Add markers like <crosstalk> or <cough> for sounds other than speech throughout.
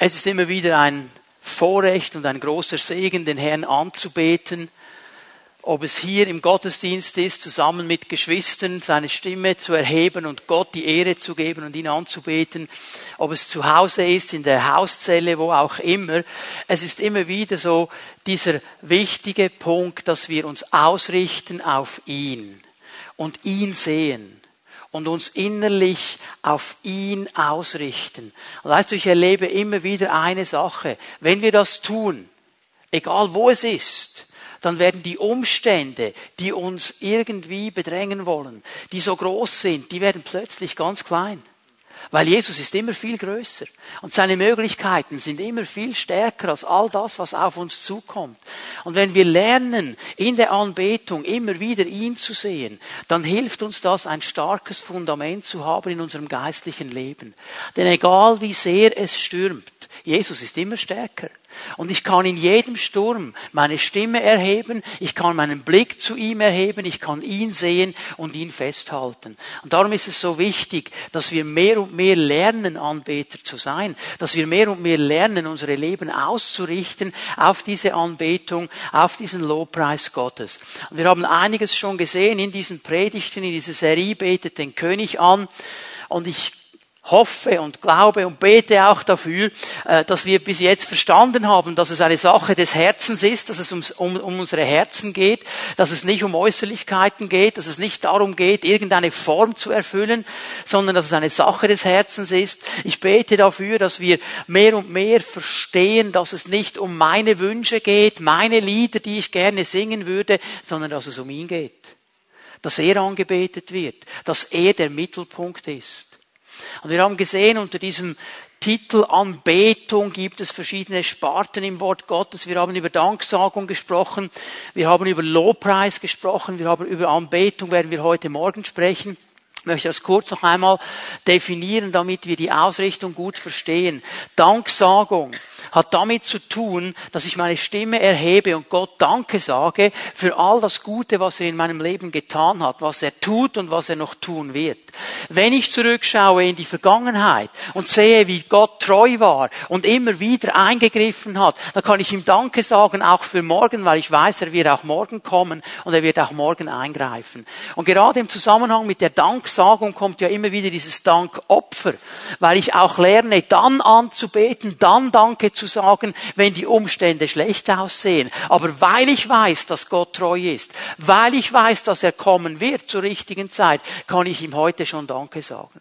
Es ist immer wieder ein Vorrecht und ein großer Segen, den Herrn anzubeten. Ob es hier im Gottesdienst ist, zusammen mit Geschwistern seine Stimme zu erheben und Gott die Ehre zu geben und ihn anzubeten. Ob es zu Hause ist, in der Hauszelle, wo auch immer. Es ist immer wieder so dieser wichtige Punkt, dass wir uns ausrichten auf ihn und ihn sehen und uns innerlich auf ihn ausrichten. Und weißt du, ich erlebe immer wieder eine Sache. Wenn wir das tun, egal wo es ist, dann werden die Umstände, die uns irgendwie bedrängen wollen, die so groß sind, die werden plötzlich ganz klein. Weil Jesus ist immer viel größer und seine Möglichkeiten sind immer viel stärker als all das, was auf uns zukommt. Und wenn wir lernen, in der Anbetung immer wieder ihn zu sehen, dann hilft uns das, ein starkes Fundament zu haben in unserem geistlichen Leben. Denn egal wie sehr es stürmt, Jesus ist immer stärker. Und ich kann in jedem Sturm meine Stimme erheben, ich kann meinen Blick zu ihm erheben, ich kann ihn sehen und ihn festhalten. Und darum ist es so wichtig, dass wir mehr und mehr lernen, Anbeter zu sein, dass wir mehr und mehr lernen, unsere Leben auszurichten auf diese Anbetung, auf diesen Lobpreis Gottes. Und wir haben einiges schon gesehen in diesen Predigten, in dieser Serie betet den König an. Und ich hoffe und glaube und bete auch dafür, äh, dass wir bis jetzt verstanden haben, dass es eine Sache des Herzens ist, dass es um, um, um unsere Herzen geht, dass es nicht um Äußerlichkeiten geht, dass es nicht darum geht, irgendeine Form zu erfüllen, sondern dass es eine Sache des Herzens ist. Ich bete dafür, dass wir mehr und mehr verstehen, dass es nicht um meine Wünsche geht, meine Lieder, die ich gerne singen würde, sondern dass es um ihn geht. Dass er angebetet wird, dass er der Mittelpunkt ist. Und wir haben gesehen, unter diesem Titel Anbetung gibt es verschiedene Sparten im Wort Gottes. Wir haben über Danksagung gesprochen, wir haben über Lobpreis gesprochen, wir haben über Anbetung, werden wir heute Morgen sprechen. Möchte das kurz noch einmal definieren, damit wir die Ausrichtung gut verstehen. Danksagung hat damit zu tun, dass ich meine Stimme erhebe und Gott Danke sage für all das Gute, was er in meinem Leben getan hat, was er tut und was er noch tun wird. Wenn ich zurückschaue in die Vergangenheit und sehe, wie Gott treu war und immer wieder eingegriffen hat, dann kann ich ihm Danke sagen, auch für morgen, weil ich weiß, er wird auch morgen kommen und er wird auch morgen eingreifen. Und gerade im Zusammenhang mit der Danksagung kommt ja immer wieder dieses Dankopfer, weil ich auch lerne, dann anzubeten, dann Danke zu sagen, wenn die Umstände schlecht aussehen. Aber weil ich weiß, dass Gott treu ist, weil ich weiß, dass er kommen wird zur richtigen Zeit, kann ich ihm heute schon Danke sagen.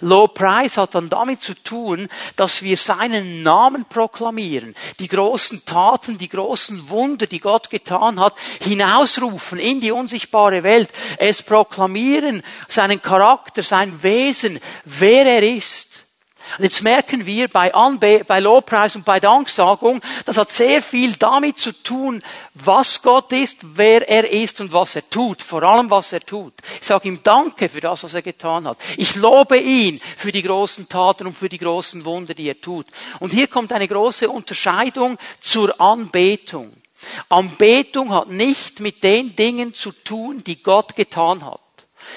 Low Price hat dann damit zu tun, dass wir seinen Namen proklamieren, die großen Taten, die großen Wunder, die Gott getan hat, hinausrufen in die unsichtbare Welt, es proklamieren, seinen Charakter, sein Wesen, wer er ist. Und jetzt merken wir bei, Anbe bei Lobpreis und bei Danksagung, das hat sehr viel damit zu tun, was Gott ist, wer er ist und was er tut. Vor allem, was er tut. Ich sage ihm Danke für das, was er getan hat. Ich lobe ihn für die großen Taten und für die großen Wunder, die er tut. Und hier kommt eine große Unterscheidung zur Anbetung. Anbetung hat nicht mit den Dingen zu tun, die Gott getan hat.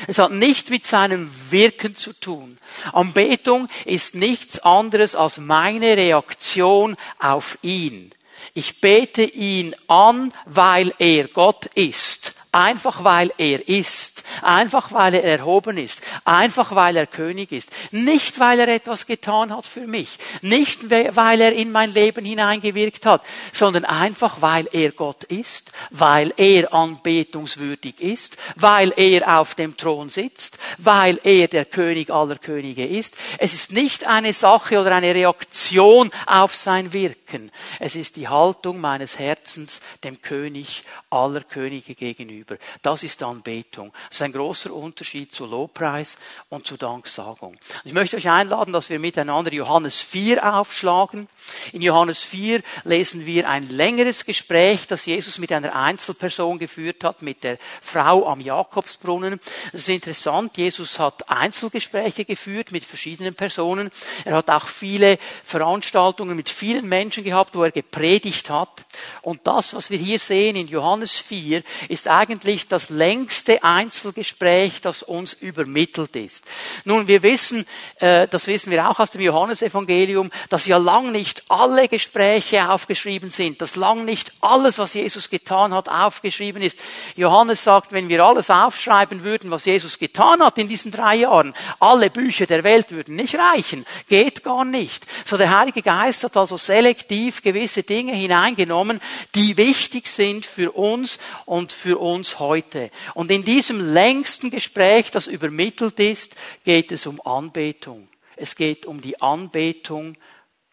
Es hat nicht mit seinem Wirken zu tun. Anbetung ist nichts anderes als meine Reaktion auf ihn. Ich bete ihn an, weil er Gott ist. Einfach weil er ist. Einfach weil er erhoben ist. Einfach weil er König ist. Nicht weil er etwas getan hat für mich. Nicht weil er in mein Leben hineingewirkt hat, sondern einfach weil er Gott ist, weil er anbetungswürdig ist, weil er auf dem Thron sitzt, weil er der König aller Könige ist. Es ist nicht eine Sache oder eine Reaktion auf sein Wirken. Es ist die Haltung meines Herzens dem König aller Könige gegenüber gegenüber. Das ist Anbetung. Das ist ein großer Unterschied zu Lobpreis und zu Danksagung. Ich möchte euch einladen, dass wir miteinander Johannes 4 aufschlagen. In Johannes 4 lesen wir ein längeres Gespräch, das Jesus mit einer Einzelperson geführt hat, mit der Frau am Jakobsbrunnen. Das ist interessant. Jesus hat Einzelgespräche geführt mit verschiedenen Personen. Er hat auch viele Veranstaltungen mit vielen Menschen gehabt, wo er gepredigt hat. Und das, was wir hier sehen in Johannes 4, ist eigentlich eigentlich das längste Einzelgespräch, das uns übermittelt ist. Nun, wir wissen, äh, das wissen wir auch aus dem Johannesevangelium, dass ja lang nicht alle Gespräche aufgeschrieben sind, dass lang nicht alles, was Jesus getan hat, aufgeschrieben ist. Johannes sagt, wenn wir alles aufschreiben würden, was Jesus getan hat in diesen drei Jahren, alle Bücher der Welt würden nicht reichen. Geht gar nicht. So der Heilige Geist hat also selektiv gewisse Dinge hineingenommen, die wichtig sind für uns und für uns heute. Und in diesem längsten Gespräch, das übermittelt ist, geht es um Anbetung. Es geht um die Anbetung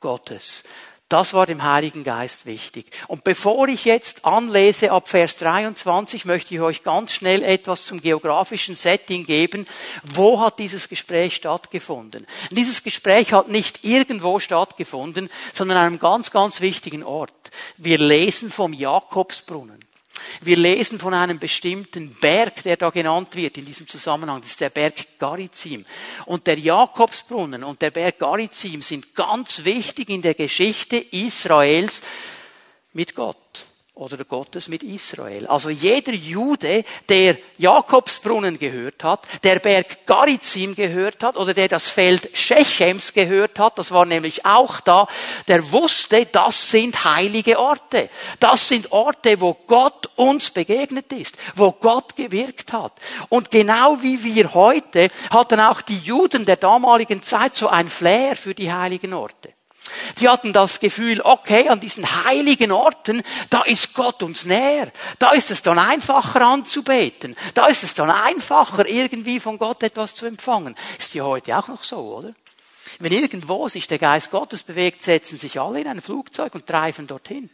Gottes. Das war dem Heiligen Geist wichtig. Und bevor ich jetzt anlese ab Vers 23, möchte ich euch ganz schnell etwas zum geografischen Setting geben. Wo hat dieses Gespräch stattgefunden? dieses Gespräch hat nicht irgendwo stattgefunden, sondern an einem ganz, ganz wichtigen Ort. Wir lesen vom Jakobsbrunnen. Wir lesen von einem bestimmten Berg, der da genannt wird in diesem Zusammenhang. Das ist der Berg Garizim. Und der Jakobsbrunnen und der Berg Garizim sind ganz wichtig in der Geschichte Israels mit Gott oder Gottes mit Israel. Also jeder Jude, der Jakobsbrunnen gehört hat, der Berg Garizim gehört hat oder der das Feld Shechems gehört hat, das war nämlich auch da, der wusste, das sind heilige Orte. Das sind Orte, wo Gott uns begegnet ist, wo Gott gewirkt hat. Und genau wie wir heute hatten auch die Juden der damaligen Zeit so ein Flair für die heiligen Orte. Die hatten das Gefühl, okay, an diesen heiligen Orten, da ist Gott uns näher. Da ist es dann einfacher anzubeten. Da ist es dann einfacher, irgendwie von Gott etwas zu empfangen. Ist ja heute auch noch so, oder? Wenn irgendwo sich der Geist Gottes bewegt, setzen sich alle in ein Flugzeug und treiben dorthin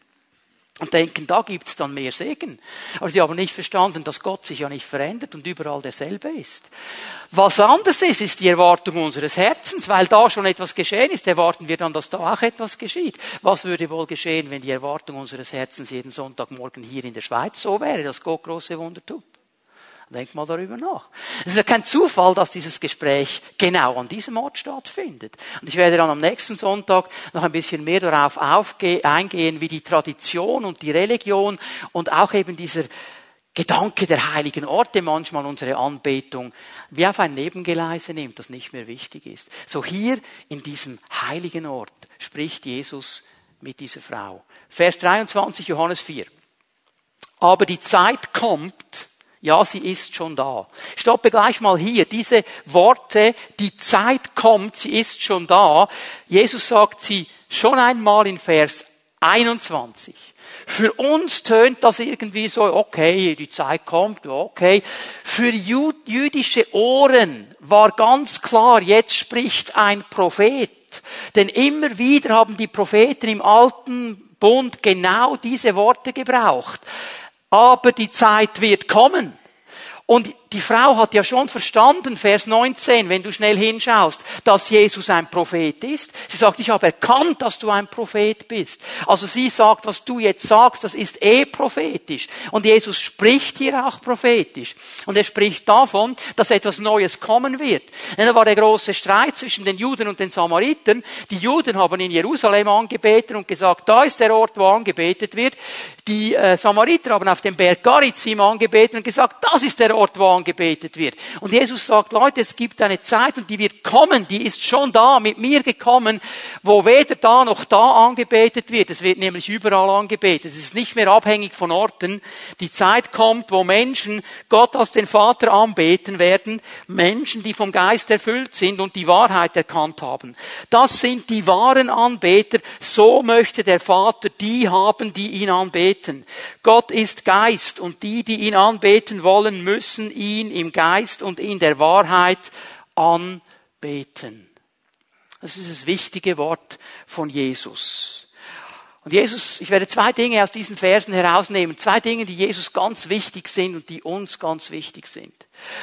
und denken, da gibt's dann mehr Segen. Aber sie haben nicht verstanden, dass Gott sich ja nicht verändert und überall derselbe ist. Was anders ist, ist die Erwartung unseres Herzens, weil da schon etwas geschehen ist, erwarten wir dann, dass da auch etwas geschieht. Was würde wohl geschehen, wenn die Erwartung unseres Herzens jeden Sonntagmorgen hier in der Schweiz so wäre, dass Gott große Wunder tut? Denk mal darüber nach. Es ist ja kein Zufall, dass dieses Gespräch genau an diesem Ort stattfindet. Und ich werde dann am nächsten Sonntag noch ein bisschen mehr darauf eingehen, wie die Tradition und die Religion und auch eben dieser Gedanke der heiligen Orte manchmal unsere Anbetung wie auf ein Nebengeleise nimmt, das nicht mehr wichtig ist. So hier in diesem heiligen Ort spricht Jesus mit dieser Frau. Vers 23 Johannes 4. Aber die Zeit kommt, ja, sie ist schon da. Stoppe gleich mal hier. Diese Worte, die Zeit kommt, sie ist schon da. Jesus sagt sie schon einmal in Vers 21. Für uns tönt das irgendwie so, okay, die Zeit kommt, okay. Für jüdische Ohren war ganz klar, jetzt spricht ein Prophet. Denn immer wieder haben die Propheten im alten Bund genau diese Worte gebraucht aber die Zeit wird kommen. Und die Frau hat ja schon verstanden, Vers 19, wenn du schnell hinschaust, dass Jesus ein Prophet ist. Sie sagt, ich habe erkannt, dass du ein Prophet bist. Also sie sagt, was du jetzt sagst, das ist eh prophetisch. Und Jesus spricht hier auch prophetisch. Und er spricht davon, dass etwas Neues kommen wird. Denn da war der große Streit zwischen den Juden und den Samaritern. Die Juden haben in Jerusalem angebetet und gesagt, da ist der Ort, wo angebetet wird. Die äh, Samariter haben auf dem Berg Garizim angebetet und gesagt, das ist der Ort, wo angebetet angebetet wird. Und Jesus sagt, Leute, es gibt eine Zeit und die wird kommen, die ist schon da, mit mir gekommen, wo weder da noch da angebetet wird. Es wird nämlich überall angebetet. Es ist nicht mehr abhängig von Orten. Die Zeit kommt, wo Menschen Gott als den Vater anbeten werden. Menschen, die vom Geist erfüllt sind und die Wahrheit erkannt haben. Das sind die wahren Anbeter. So möchte der Vater die haben, die ihn anbeten. Gott ist Geist und die, die ihn anbeten wollen, müssen ihn ihn im Geist und in der Wahrheit anbeten. Das ist das wichtige Wort von Jesus. Und Jesus, ich werde zwei Dinge aus diesen Versen herausnehmen. Zwei Dinge, die Jesus ganz wichtig sind und die uns ganz wichtig sind.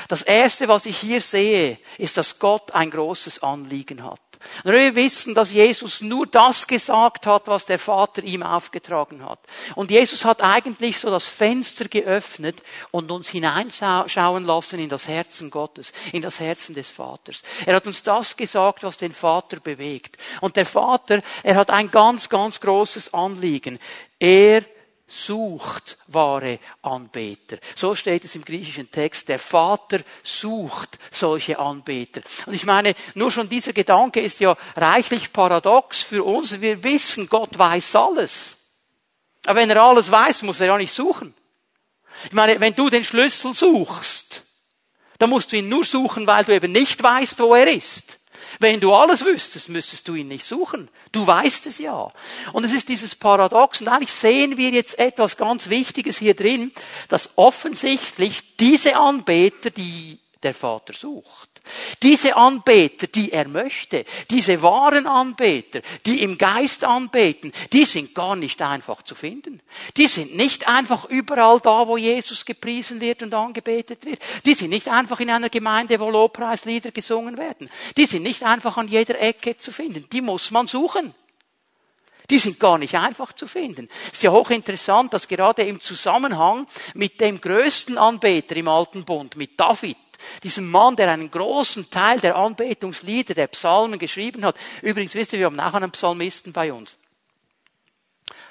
Das erste, was ich hier sehe, ist, dass Gott ein großes Anliegen hat. Und wir wissen, dass Jesus nur das gesagt hat, was der Vater ihm aufgetragen hat. Und Jesus hat eigentlich so das Fenster geöffnet und uns hineinschauen lassen in das Herzen Gottes, in das Herzen des Vaters. Er hat uns das gesagt, was den Vater bewegt. Und der Vater, er hat ein ganz, ganz großes Anliegen. Er sucht wahre Anbeter. So steht es im griechischen Text. Der Vater sucht solche Anbeter. Und ich meine, nur schon dieser Gedanke ist ja reichlich paradox für uns. Wir wissen, Gott weiß alles. Aber wenn er alles weiß, muss er ja nicht suchen. Ich meine, wenn du den Schlüssel suchst, dann musst du ihn nur suchen, weil du eben nicht weißt, wo er ist. Wenn du alles wüsstest, müsstest du ihn nicht suchen. Du weißt es ja. Und es ist dieses Paradox. Und eigentlich sehen wir jetzt etwas ganz Wichtiges hier drin, dass offensichtlich diese Anbeter, die der Vater sucht, diese Anbeter, die er möchte, diese wahren Anbeter, die im Geist anbeten, die sind gar nicht einfach zu finden. Die sind nicht einfach überall da, wo Jesus gepriesen wird und angebetet wird. Die sind nicht einfach in einer Gemeinde, wo Lobpreislieder gesungen werden. Die sind nicht einfach an jeder Ecke zu finden. Die muss man suchen. Die sind gar nicht einfach zu finden. Es ist ja hochinteressant, dass gerade im Zusammenhang mit dem größten Anbeter im Alten Bund, mit David, diesem Mann, der einen großen Teil der Anbetungslieder, der Psalmen geschrieben hat. Übrigens wisst ihr, wir haben auch einen Psalmisten bei uns.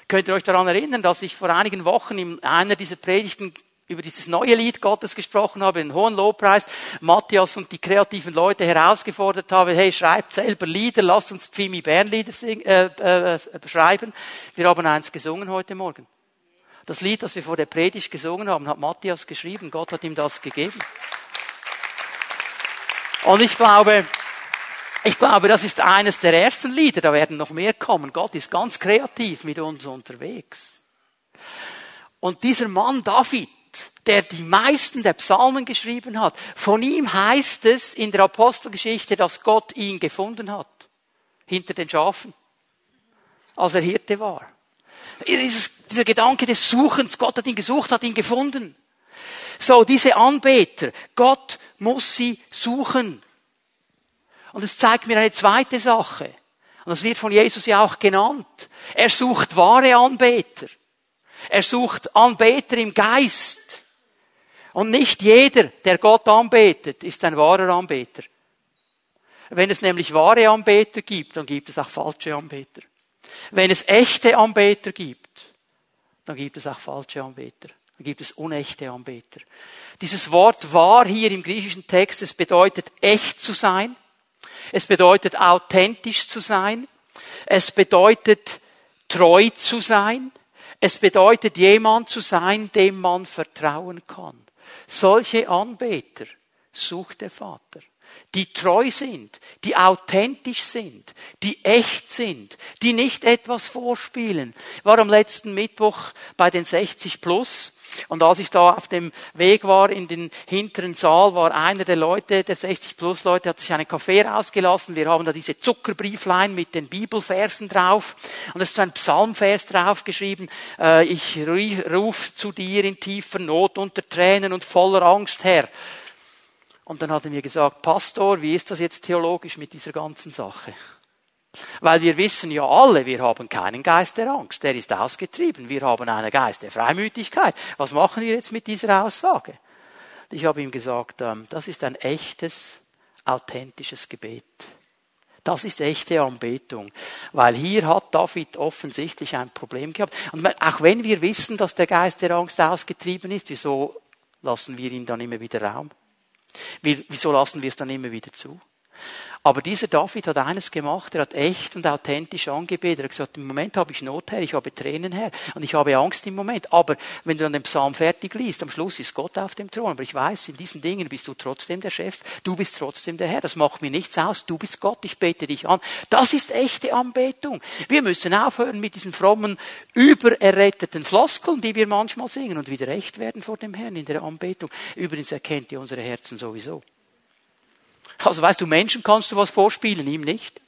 Könnt ihr euch daran erinnern, dass ich vor einigen Wochen in einer dieser Predigten über dieses neue Lied Gottes gesprochen habe, den hohen Lobpreis, Matthias und die kreativen Leute herausgefordert habe, hey, schreibt selber Lieder, lasst uns Pfimi Bern Lieder singen, äh, äh, schreiben. Wir haben eins gesungen heute Morgen. Das Lied, das wir vor der Predigt gesungen haben, hat Matthias geschrieben. Gott hat ihm das gegeben. Und ich glaube, ich glaube, das ist eines der ersten Lieder, da werden noch mehr kommen. Gott ist ganz kreativ mit uns unterwegs. Und dieser Mann David, der die meisten der Psalmen geschrieben hat, von ihm heißt es in der Apostelgeschichte, dass Gott ihn gefunden hat. Hinter den Schafen. Als er Hirte war. dieser Gedanke des Suchens, Gott hat ihn gesucht, hat ihn gefunden. So, diese Anbeter, Gott muss sie suchen. Und es zeigt mir eine zweite Sache. Und das wird von Jesus ja auch genannt. Er sucht wahre Anbeter. Er sucht Anbeter im Geist. Und nicht jeder, der Gott anbetet, ist ein wahrer Anbeter. Wenn es nämlich wahre Anbeter gibt, dann gibt es auch falsche Anbeter. Wenn es echte Anbeter gibt, dann gibt es auch falsche Anbeter. Gibt es unechte Anbeter. Dieses Wort wahr hier im griechischen Text, es bedeutet echt zu sein. Es bedeutet authentisch zu sein. Es bedeutet treu zu sein. Es bedeutet jemand zu sein, dem man vertrauen kann. Solche Anbeter sucht der Vater die treu sind, die authentisch sind, die echt sind, die nicht etwas vorspielen. Ich war am letzten Mittwoch bei den 60 Plus und als ich da auf dem Weg war in den hinteren Saal, war einer der Leute, der 60 Plus Leute, hat sich einen Kaffee rausgelassen. Wir haben da diese Zuckerbrieflein mit den Bibelversen drauf. Und es ist so ein Psalmvers draufgeschrieben. Äh, ich ruf zu dir in tiefer Not unter Tränen und voller Angst, Herr. Und dann hat er mir gesagt, Pastor, wie ist das jetzt theologisch mit dieser ganzen Sache? Weil wir wissen ja alle, wir haben keinen Geist der Angst, der ist ausgetrieben. Wir haben einen Geist der Freimütigkeit. Was machen wir jetzt mit dieser Aussage? Ich habe ihm gesagt, ähm, das ist ein echtes, authentisches Gebet. Das ist echte Anbetung. Weil hier hat David offensichtlich ein Problem gehabt. Und auch wenn wir wissen, dass der Geist der Angst ausgetrieben ist, wieso lassen wir ihn dann immer wieder Raum? Wieso lassen wir es dann immer wieder zu? Aber dieser David hat eines gemacht, er hat echt und authentisch angebetet. Er hat gesagt, im Moment habe ich Not, Herr, ich habe Tränen, Herr, und ich habe Angst im Moment. Aber wenn du dann den Psalm fertig liest, am Schluss ist Gott auf dem Thron. Aber ich weiß, in diesen Dingen bist du trotzdem der Chef, du bist trotzdem der Herr. Das macht mir nichts aus, du bist Gott, ich bete dich an. Das ist echte Anbetung. Wir müssen aufhören mit diesen frommen, übererretteten Floskeln, die wir manchmal singen und wieder echt werden vor dem Herrn in der Anbetung. Übrigens erkennt ihr unsere Herzen sowieso. Also weißt du, Menschen kannst du was vorspielen, ihm nicht.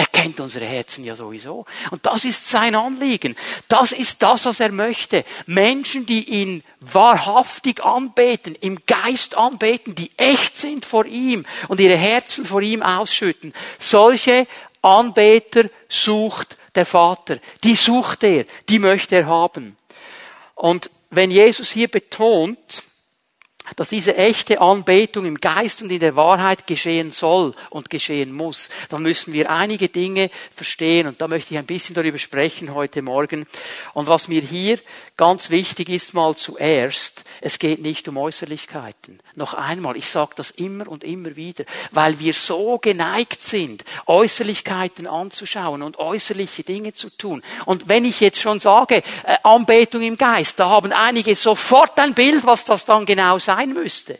Er kennt unsere Herzen ja sowieso. Und das ist sein Anliegen. Das ist das, was er möchte. Menschen, die ihn wahrhaftig anbeten, im Geist anbeten, die echt sind vor ihm und ihre Herzen vor ihm ausschütten. Solche Anbeter sucht der Vater. Die sucht er, die möchte er haben. Und wenn Jesus hier betont, dass diese echte Anbetung im Geist und in der Wahrheit geschehen soll und geschehen muss, dann müssen wir einige Dinge verstehen und da möchte ich ein bisschen darüber sprechen heute Morgen. Und was mir hier ganz wichtig ist mal zuerst, es geht nicht um Äußerlichkeiten. Noch einmal, ich sage das immer und immer wieder, weil wir so geneigt sind, Äußerlichkeiten anzuschauen und äußerliche Dinge zu tun. Und wenn ich jetzt schon sage, äh, Anbetung im Geist, da haben einige sofort ein Bild, was das dann genau sein müsste.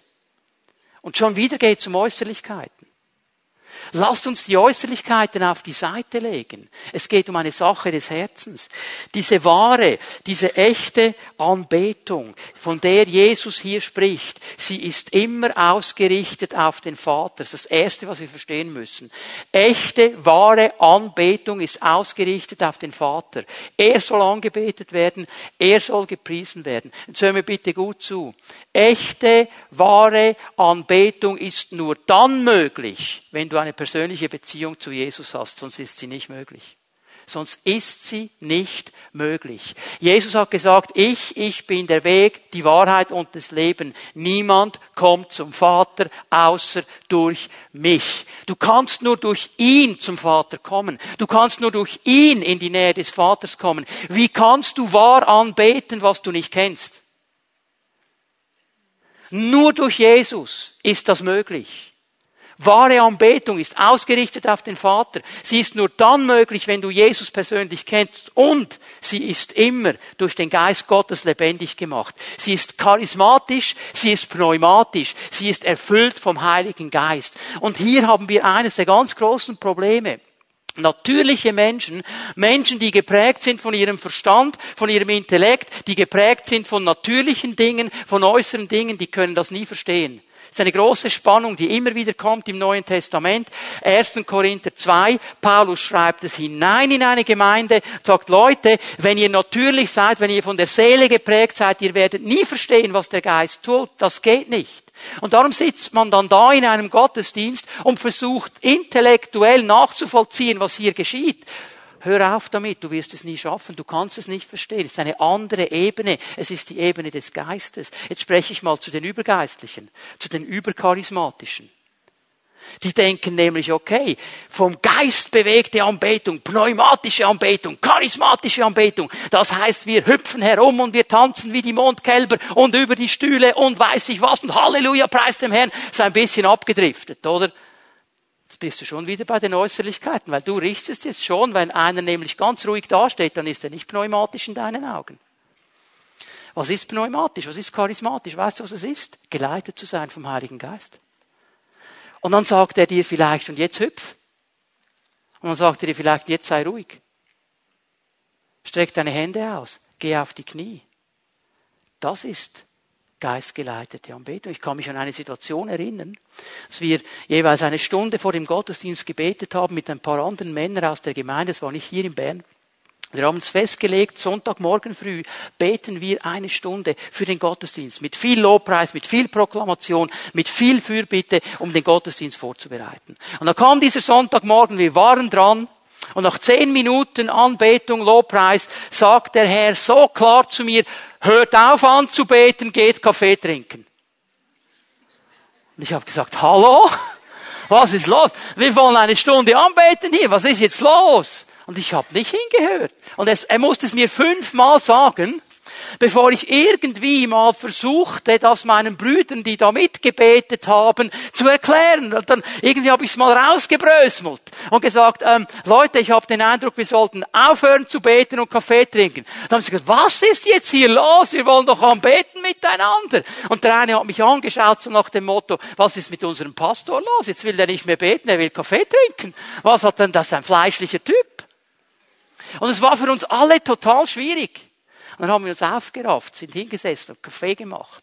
Und schon wieder geht es um Äußerlichkeiten. Lasst uns die Äußerlichkeiten auf die Seite legen. Es geht um eine Sache des Herzens. Diese wahre, diese echte Anbetung, von der Jesus hier spricht, sie ist immer ausgerichtet auf den Vater. Das ist das Erste, was wir verstehen müssen. Echte, wahre Anbetung ist ausgerichtet auf den Vater. Er soll angebetet werden, er soll gepriesen werden. Jetzt hören wir bitte gut zu. Echte, wahre Anbetung ist nur dann möglich, wenn du eine persönliche Beziehung zu Jesus hast, sonst ist sie nicht möglich. Sonst ist sie nicht möglich. Jesus hat gesagt, ich, ich bin der Weg, die Wahrheit und das Leben. Niemand kommt zum Vater außer durch mich. Du kannst nur durch ihn zum Vater kommen. Du kannst nur durch ihn in die Nähe des Vaters kommen. Wie kannst du wahr anbeten, was du nicht kennst? Nur durch Jesus ist das möglich. Wahre Anbetung ist ausgerichtet auf den Vater. Sie ist nur dann möglich, wenn du Jesus persönlich kennst. Und sie ist immer durch den Geist Gottes lebendig gemacht. Sie ist charismatisch, sie ist pneumatisch, sie ist erfüllt vom Heiligen Geist. Und hier haben wir eines der ganz großen Probleme. Natürliche Menschen, Menschen, die geprägt sind von ihrem Verstand, von ihrem Intellekt, die geprägt sind von natürlichen Dingen, von äußeren Dingen, die können das nie verstehen. Das ist eine große Spannung, die immer wieder kommt im Neuen Testament. 1. Korinther 2, Paulus schreibt es hinein in eine Gemeinde, sagt, Leute, wenn ihr natürlich seid, wenn ihr von der Seele geprägt seid, ihr werdet nie verstehen, was der Geist tut. Das geht nicht. Und darum sitzt man dann da in einem Gottesdienst und versucht intellektuell nachzuvollziehen, was hier geschieht. Hör auf damit, du wirst es nie schaffen, du kannst es nicht verstehen. Es ist eine andere Ebene, es ist die Ebene des Geistes. Jetzt spreche ich mal zu den Übergeistlichen, zu den Übercharismatischen. Die denken nämlich, okay, vom Geist bewegte Anbetung, pneumatische Anbetung, charismatische Anbetung. Das heißt, wir hüpfen herum und wir tanzen wie die Mondkälber und über die Stühle und weiß ich was und Halleluja, preis dem Herrn. So ein bisschen abgedriftet, oder? Jetzt bist du schon wieder bei den Äußerlichkeiten, weil du richtest jetzt schon, wenn einer nämlich ganz ruhig dasteht, dann ist er nicht pneumatisch in deinen Augen. Was ist pneumatisch? Was ist charismatisch? Weißt du, was es ist? Geleitet zu sein vom Heiligen Geist. Und dann sagt er dir vielleicht, und jetzt hüpf. Und dann sagt er dir vielleicht, jetzt sei ruhig. Streck deine Hände aus. Geh auf die Knie. Das ist geistgeleitete Anbetung. Ich kann mich an eine Situation erinnern, dass wir jeweils eine Stunde vor dem Gottesdienst gebetet haben mit ein paar anderen Männern aus der Gemeinde. Das war nicht hier in Bern. Wir haben uns festgelegt, Sonntagmorgen früh beten wir eine Stunde für den Gottesdienst mit viel Lobpreis, mit viel Proklamation, mit viel Fürbitte, um den Gottesdienst vorzubereiten. Und dann kam dieser Sonntagmorgen, wir waren dran, und nach zehn Minuten Anbetung, Lobpreis, sagt der Herr so klar zu mir, hört auf anzubeten, geht Kaffee trinken. Und ich habe gesagt, hallo? Was ist los? Wir wollen eine Stunde anbeten hier. Was ist jetzt los? Und ich habe nicht hingehört. Und es, er musste es mir fünfmal sagen bevor ich irgendwie mal versuchte, das meinen Brüdern, die da mitgebetet haben, zu erklären. Und dann irgendwie habe ich es mal rausgebrösmelt und gesagt, ähm, Leute, ich habe den Eindruck, wir sollten aufhören zu beten und Kaffee trinken. Dann haben sie gesagt, was ist jetzt hier los? Wir wollen doch am Beten miteinander. Und der eine hat mich angeschaut, so nach dem Motto, was ist mit unserem Pastor los? Jetzt will er nicht mehr beten, er will Kaffee trinken. Was hat denn das ein fleischlicher Typ? Und es war für uns alle total schwierig. Dann haben wir uns aufgerafft, sind hingesessen und Kaffee gemacht.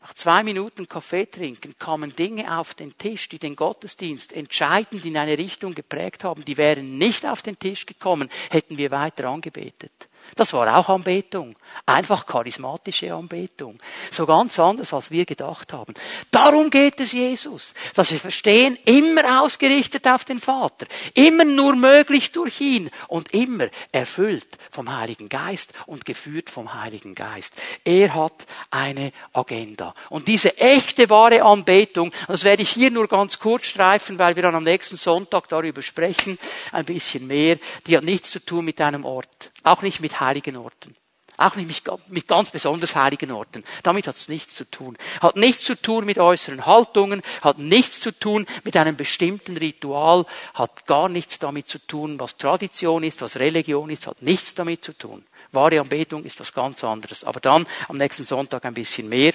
Nach zwei Minuten Kaffee trinken kamen Dinge auf den Tisch, die den Gottesdienst entscheidend in eine Richtung geprägt haben. Die wären nicht auf den Tisch gekommen, hätten wir weiter angebetet. Das war auch Anbetung. Einfach charismatische Anbetung. So ganz anders, als wir gedacht haben. Darum geht es Jesus. Dass wir verstehen, immer ausgerichtet auf den Vater. Immer nur möglich durch ihn. Und immer erfüllt vom Heiligen Geist und geführt vom Heiligen Geist. Er hat eine Agenda. Und diese echte, wahre Anbetung, das werde ich hier nur ganz kurz streifen, weil wir dann am nächsten Sonntag darüber sprechen, ein bisschen mehr, die hat nichts zu tun mit einem Ort. Auch nicht mit heiligen Orten. Auch nicht mit ganz besonders heiligen Orten. Damit hat es nichts zu tun. Hat nichts zu tun mit äußeren Haltungen, hat nichts zu tun mit einem bestimmten Ritual, hat gar nichts damit zu tun, was Tradition ist, was Religion ist, hat nichts damit zu tun. Wahre Anbetung ist was ganz anderes. Aber dann am nächsten Sonntag ein bisschen mehr.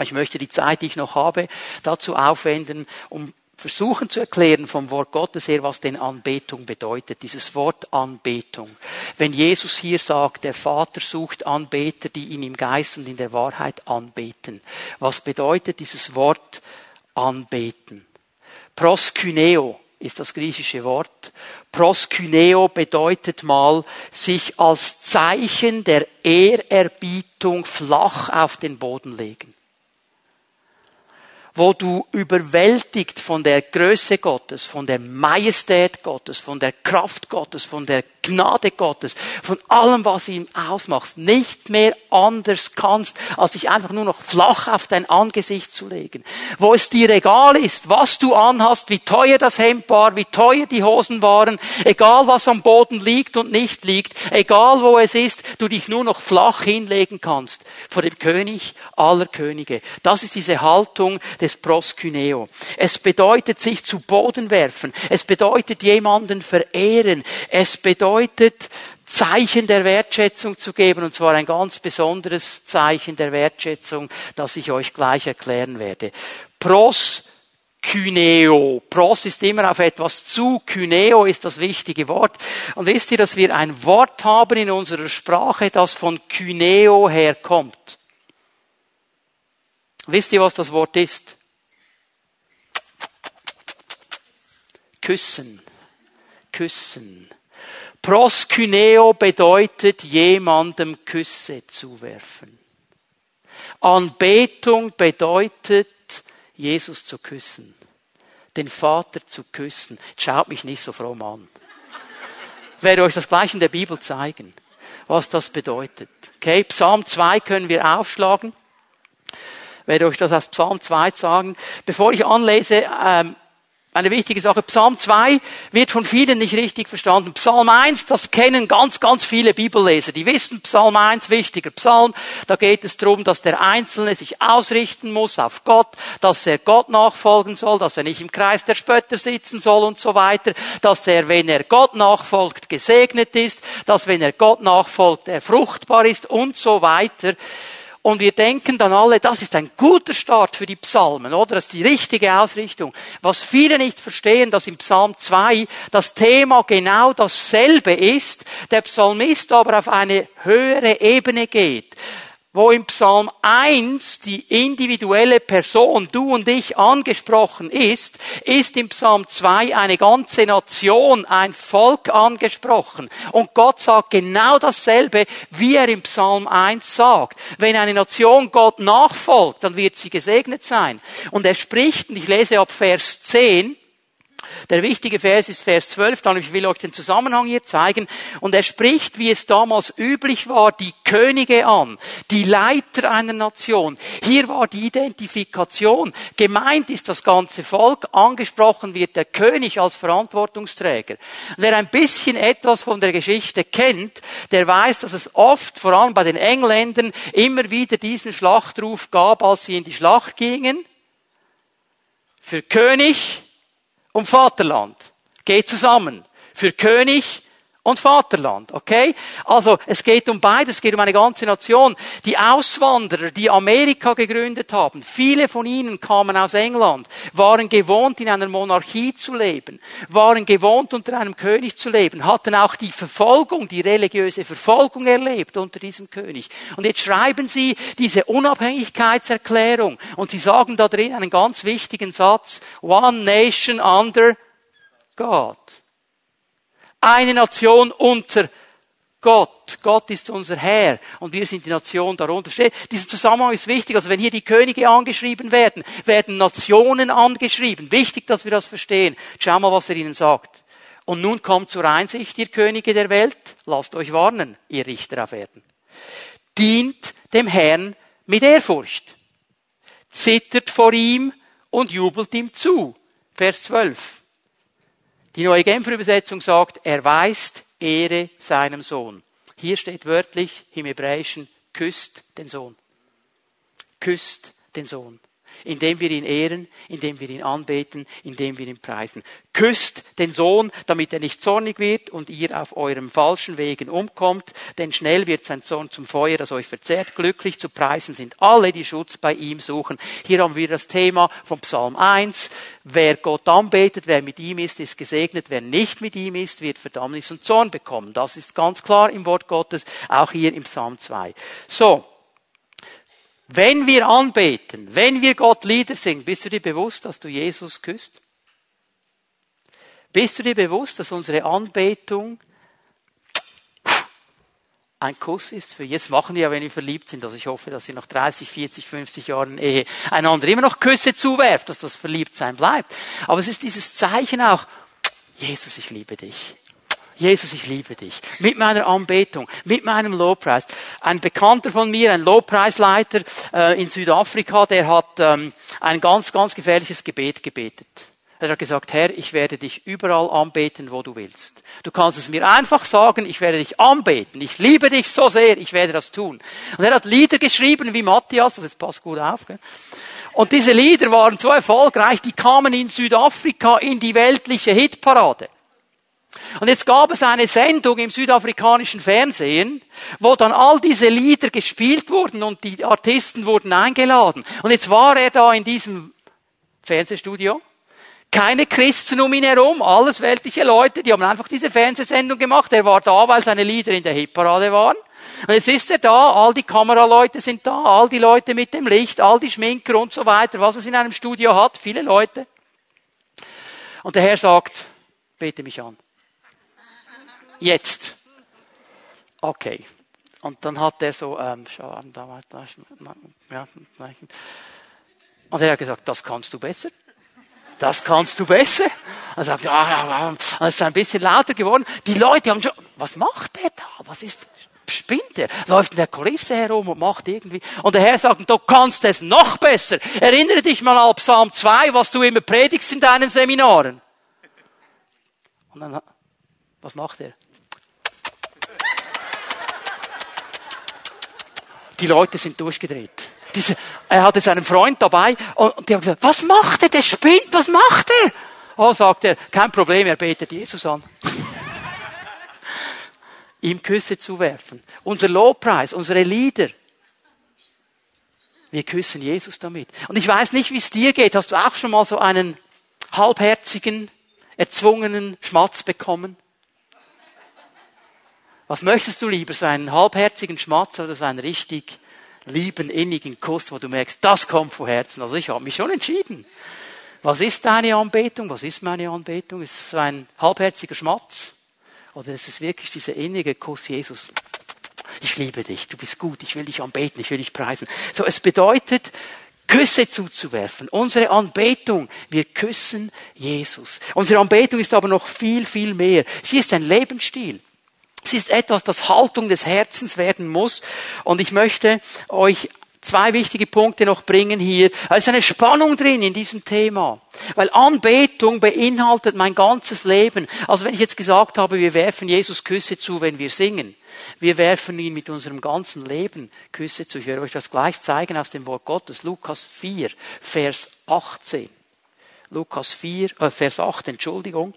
Ich möchte die Zeit, die ich noch habe, dazu aufwenden, um versuchen zu erklären vom Wort Gottes her, was denn Anbetung bedeutet. Dieses Wort Anbetung. Wenn Jesus hier sagt, der Vater sucht Anbeter, die ihn im Geist und in der Wahrheit anbeten. Was bedeutet dieses Wort anbeten? Proskyneo ist das griechische Wort. Proskyneo bedeutet mal, sich als Zeichen der Ehrerbietung flach auf den Boden legen wo du überwältigt von der Größe Gottes, von der Majestät Gottes, von der Kraft Gottes, von der Gnade Gottes, von allem, was ihm ausmacht, nicht mehr anders kannst, als dich einfach nur noch flach auf dein Angesicht zu legen. Wo es dir egal ist, was du anhast, wie teuer das Hemd war, wie teuer die Hosen waren, egal was am Boden liegt und nicht liegt, egal wo es ist, du dich nur noch flach hinlegen kannst vor dem König aller Könige. Das ist diese Haltung des Proskyneo. Es bedeutet sich zu Boden werfen. Es bedeutet jemanden verehren. Es bedeutet Zeichen der Wertschätzung zu geben, und zwar ein ganz besonderes Zeichen der Wertschätzung, das ich euch gleich erklären werde. Pros Kyneo. Pros ist immer auf etwas zu. Kyneo ist das wichtige Wort. Und wisst ihr, dass wir ein Wort haben in unserer Sprache, das von Kyneo herkommt? Wisst ihr, was das Wort ist? Küssen. Küssen. Proskyneo bedeutet jemandem Küsse zuwerfen. Anbetung bedeutet Jesus zu küssen. Den Vater zu küssen. Schaut mich nicht so fromm an. Ich werde euch das gleich in der Bibel zeigen, was das bedeutet. Okay, Psalm 2 können wir aufschlagen werde euch das aus Psalm 2 sagen. Bevor ich anlese, ähm, eine wichtige Sache. Psalm 2 wird von vielen nicht richtig verstanden. Psalm 1, das kennen ganz, ganz viele Bibelleser. Die wissen Psalm 1, wichtiger Psalm. Da geht es darum, dass der Einzelne sich ausrichten muss auf Gott, dass er Gott nachfolgen soll, dass er nicht im Kreis der Spötter sitzen soll und so weiter, dass er, wenn er Gott nachfolgt, gesegnet ist, dass wenn er Gott nachfolgt, er fruchtbar ist und so weiter. Und wir denken dann alle, das ist ein guter Start für die Psalmen, oder? Das ist die richtige Ausrichtung. Was viele nicht verstehen, dass im Psalm 2 das Thema genau dasselbe ist, der Psalmist aber auf eine höhere Ebene geht wo im Psalm 1 die individuelle Person, du und ich, angesprochen ist, ist im Psalm 2 eine ganze Nation, ein Volk angesprochen. Und Gott sagt genau dasselbe, wie er im Psalm 1 sagt. Wenn eine Nation Gott nachfolgt, dann wird sie gesegnet sein. Und er spricht, und ich lese ab Vers 10, der wichtige Vers ist Vers 12, dann ich will euch den Zusammenhang hier zeigen. Und er spricht, wie es damals üblich war, die Könige an, die Leiter einer Nation. Hier war die Identifikation. Gemeint ist das ganze Volk, angesprochen wird der König als Verantwortungsträger. Und wer ein bisschen etwas von der Geschichte kennt, der weiß, dass es oft, vor allem bei den Engländern, immer wieder diesen Schlachtruf gab, als sie in die Schlacht gingen. Für König, und Vaterland. Geht zusammen. Für König und Vaterland, okay? Also, es geht um beides, es geht um eine ganze Nation. Die Auswanderer, die Amerika gegründet haben, viele von ihnen kamen aus England, waren gewohnt, in einer Monarchie zu leben, waren gewohnt, unter einem König zu leben, hatten auch die Verfolgung, die religiöse Verfolgung erlebt unter diesem König. Und jetzt schreiben sie diese Unabhängigkeitserklärung und sie sagen da drin einen ganz wichtigen Satz, One Nation under God eine Nation unter Gott. Gott ist unser Herr und wir sind die Nation darunter. Dieser Zusammenhang ist wichtig. Also wenn hier die Könige angeschrieben werden, werden Nationen angeschrieben. Wichtig, dass wir das verstehen. Schau mal, was er ihnen sagt. Und nun kommt zur Einsicht, ihr Könige der Welt. Lasst euch warnen, ihr Richter auf Erden. Dient dem Herrn mit Ehrfurcht. Zittert vor ihm und jubelt ihm zu. Vers 12. Die neue Genfer Übersetzung sagt, er weist Ehre seinem Sohn. Hier steht wörtlich im Hebräischen, küsst den Sohn. Küsst den Sohn indem wir ihn ehren, indem wir ihn anbeten, indem wir ihn preisen. Küsst den Sohn, damit er nicht zornig wird und ihr auf eurem falschen Wegen umkommt, denn schnell wird sein Sohn zum Feuer, das euch verzehrt. Glücklich zu preisen sind alle, die Schutz bei ihm suchen. Hier haben wir das Thema vom Psalm 1. Wer Gott anbetet, wer mit ihm ist, ist gesegnet. Wer nicht mit ihm ist, wird Verdammnis und Zorn bekommen. Das ist ganz klar im Wort Gottes, auch hier im Psalm 2. So. Wenn wir anbeten, wenn wir Gott Lieder singen, bist du dir bewusst, dass du Jesus küsst? Bist du dir bewusst, dass unsere Anbetung ein Kuss ist für jetzt machen wir ja, wenn wir verliebt sind, also ich hoffe, dass ihr nach 30, 40, 50 Jahren Ehe einander immer noch Küsse zuwerft, dass das Verliebtsein bleibt. Aber es ist dieses Zeichen auch, Jesus, ich liebe dich. Jesus, ich liebe dich. Mit meiner Anbetung, mit meinem Lobpreis. Ein Bekannter von mir, ein Lobpreisleiter äh, in Südafrika, der hat ähm, ein ganz, ganz gefährliches Gebet gebetet. Er hat gesagt, Herr, ich werde dich überall anbeten, wo du willst. Du kannst es mir einfach sagen, ich werde dich anbeten. Ich liebe dich so sehr, ich werde das tun. Und er hat Lieder geschrieben wie Matthias, das passt gut auf. Gell? Und diese Lieder waren so erfolgreich, die kamen in Südafrika in die weltliche Hitparade. Und jetzt gab es eine Sendung im südafrikanischen Fernsehen, wo dann all diese Lieder gespielt wurden und die Artisten wurden eingeladen. Und jetzt war er da in diesem Fernsehstudio. Keine Christen um ihn herum, alles weltliche Leute, die haben einfach diese Fernsehsendung gemacht. Er war da, weil seine Lieder in der Hitparade waren. Und jetzt ist er da, all die Kameraleute sind da, all die Leute mit dem Licht, all die Schminker und so weiter, was es in einem Studio hat, viele Leute. Und der Herr sagt, bete mich an. Jetzt. Okay. Und dann hat er so, ähm, ja, und er hat gesagt, das kannst du besser. Das kannst du besser. Er sagt, ah, ja, ja, es ist ein bisschen lauter geworden. Die Leute haben schon, was macht der da? Was ist, spinnt er? Läuft in der Kulisse herum und macht irgendwie. Und der Herr sagt, du kannst es noch besser. Erinnere dich mal an Psalm 2, was du immer predigst in deinen Seminaren. Und dann, was macht er? Die Leute sind durchgedreht. Diese, er hatte seinen Freund dabei und die haben gesagt, was macht er? Der spinnt, was macht er? Oh, sagt er, kein Problem, er betet Jesus an. <laughs> Ihm Küsse zu werfen. Unser Lobpreis, unsere Lieder. Wir küssen Jesus damit. Und ich weiß nicht, wie es dir geht. Hast du auch schon mal so einen halbherzigen, erzwungenen Schmatz bekommen? Was möchtest du lieber, so einen halbherzigen Schmatz oder so einen richtig lieben, innigen Kuss, wo du merkst, das kommt von Herzen. Also ich habe mich schon entschieden. Was ist deine Anbetung? Was ist meine Anbetung? Ist es so ein halbherziger Schmatz? Oder ist es wirklich dieser innige Kuss Jesus? Ich liebe dich, du bist gut, ich will dich anbeten, ich will dich preisen. So, es bedeutet, Küsse zuzuwerfen. Unsere Anbetung, wir küssen Jesus. Unsere Anbetung ist aber noch viel, viel mehr. Sie ist ein Lebensstil. Es ist etwas, das Haltung des Herzens werden muss. Und ich möchte euch zwei wichtige Punkte noch bringen hier. Da ist eine Spannung drin in diesem Thema. Weil Anbetung beinhaltet mein ganzes Leben. Also wenn ich jetzt gesagt habe, wir werfen Jesus Küsse zu, wenn wir singen. Wir werfen ihn mit unserem ganzen Leben Küsse zu. Ich werde euch das gleich zeigen aus dem Wort Gottes. Lukas 4, Vers 18. Lukas 4, äh, Vers 8, Entschuldigung.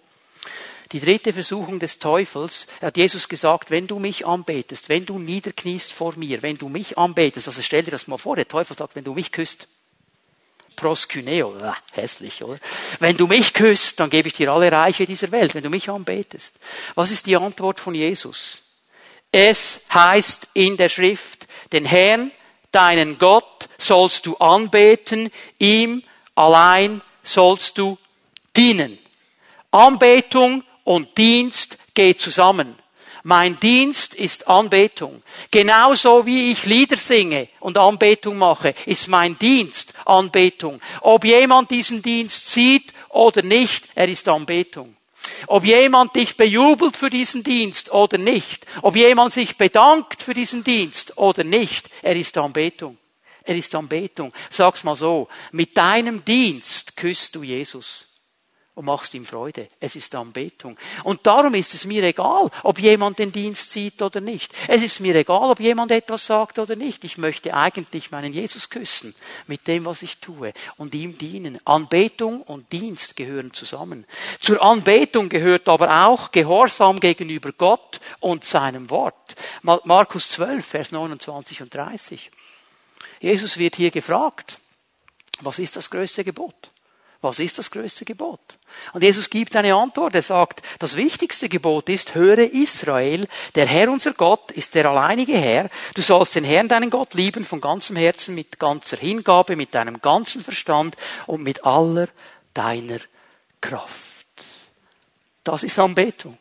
Die dritte Versuchung des Teufels, hat Jesus gesagt, wenn du mich anbetest, wenn du niederkniest vor mir, wenn du mich anbetest, also stell dir das mal vor, der Teufel sagt, wenn du mich küsst, proskyneo, äh, hässlich, oder? Wenn du mich küsst, dann gebe ich dir alle Reiche dieser Welt, wenn du mich anbetest. Was ist die Antwort von Jesus? Es heißt in der Schrift, den Herrn, deinen Gott, sollst du anbeten, ihm allein sollst du dienen. Anbetung und Dienst geht zusammen. Mein Dienst ist Anbetung. Genauso wie ich Lieder singe und Anbetung mache, ist mein Dienst Anbetung. Ob jemand diesen Dienst sieht oder nicht, er ist Anbetung. Ob jemand dich bejubelt für diesen Dienst oder nicht, ob jemand sich bedankt für diesen Dienst oder nicht, er ist Anbetung. Er ist Anbetung. Sag's mal so, mit deinem Dienst küsst du Jesus und machst ihm Freude. Es ist Anbetung. Und darum ist es mir egal, ob jemand den Dienst sieht oder nicht. Es ist mir egal, ob jemand etwas sagt oder nicht. Ich möchte eigentlich meinen Jesus küssen mit dem, was ich tue und ihm dienen. Anbetung und Dienst gehören zusammen. Zur Anbetung gehört aber auch Gehorsam gegenüber Gott und seinem Wort. Markus 12, Vers 29 und 30. Jesus wird hier gefragt, was ist das größte Gebot? Was ist das größte Gebot? Und Jesus gibt eine Antwort. Er sagt, das wichtigste Gebot ist, höre Israel, der Herr unser Gott ist der alleinige Herr. Du sollst den Herrn, deinen Gott lieben von ganzem Herzen, mit ganzer Hingabe, mit deinem ganzen Verstand und mit aller deiner Kraft. Das ist Anbetung.